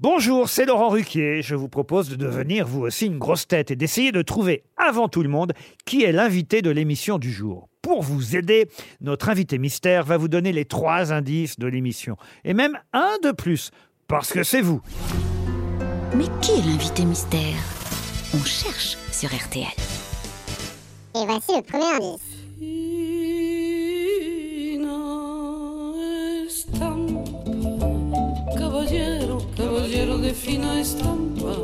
Bonjour, c'est Laurent Ruquier. Je vous propose de devenir vous aussi une grosse tête et d'essayer de trouver avant tout le monde qui est l'invité de l'émission du jour. Pour vous aider, notre invité mystère va vous donner les trois indices de l'émission. Et même un de plus, parce que c'est vous. Mais qui est l'invité mystère? On cherche sur RTL. Et voici le premier indice. Estampa,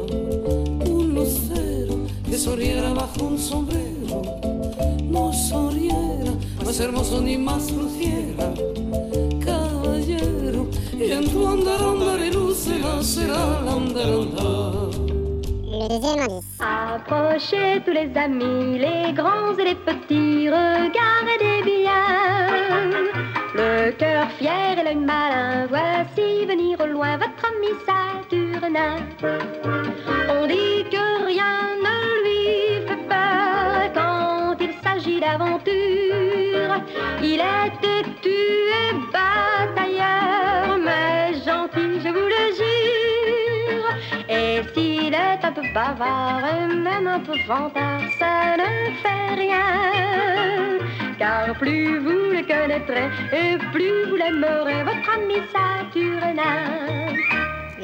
un lucero que sonriera bajo un sombrero, no sonriera más hermoso ni más luciera. Caballero, y en tu andar andar y lucera será el andar andar. Le deuxième indice. Approchez tous les amis, les grands et les petits, regardez bien. Le cœur fier et l'œil malin, voici venir au loin votre ami On dit que rien ne lui fait peur quand il s'agit d'aventure. Il est têtu et batailleur, mais gentil, je vous le jure. Et s'il est un peu bavard et même un peu vantard, ça ne fait rien. Car plus vous le connaîtrez et plus vous l'aimerez, votre ami Saturnin.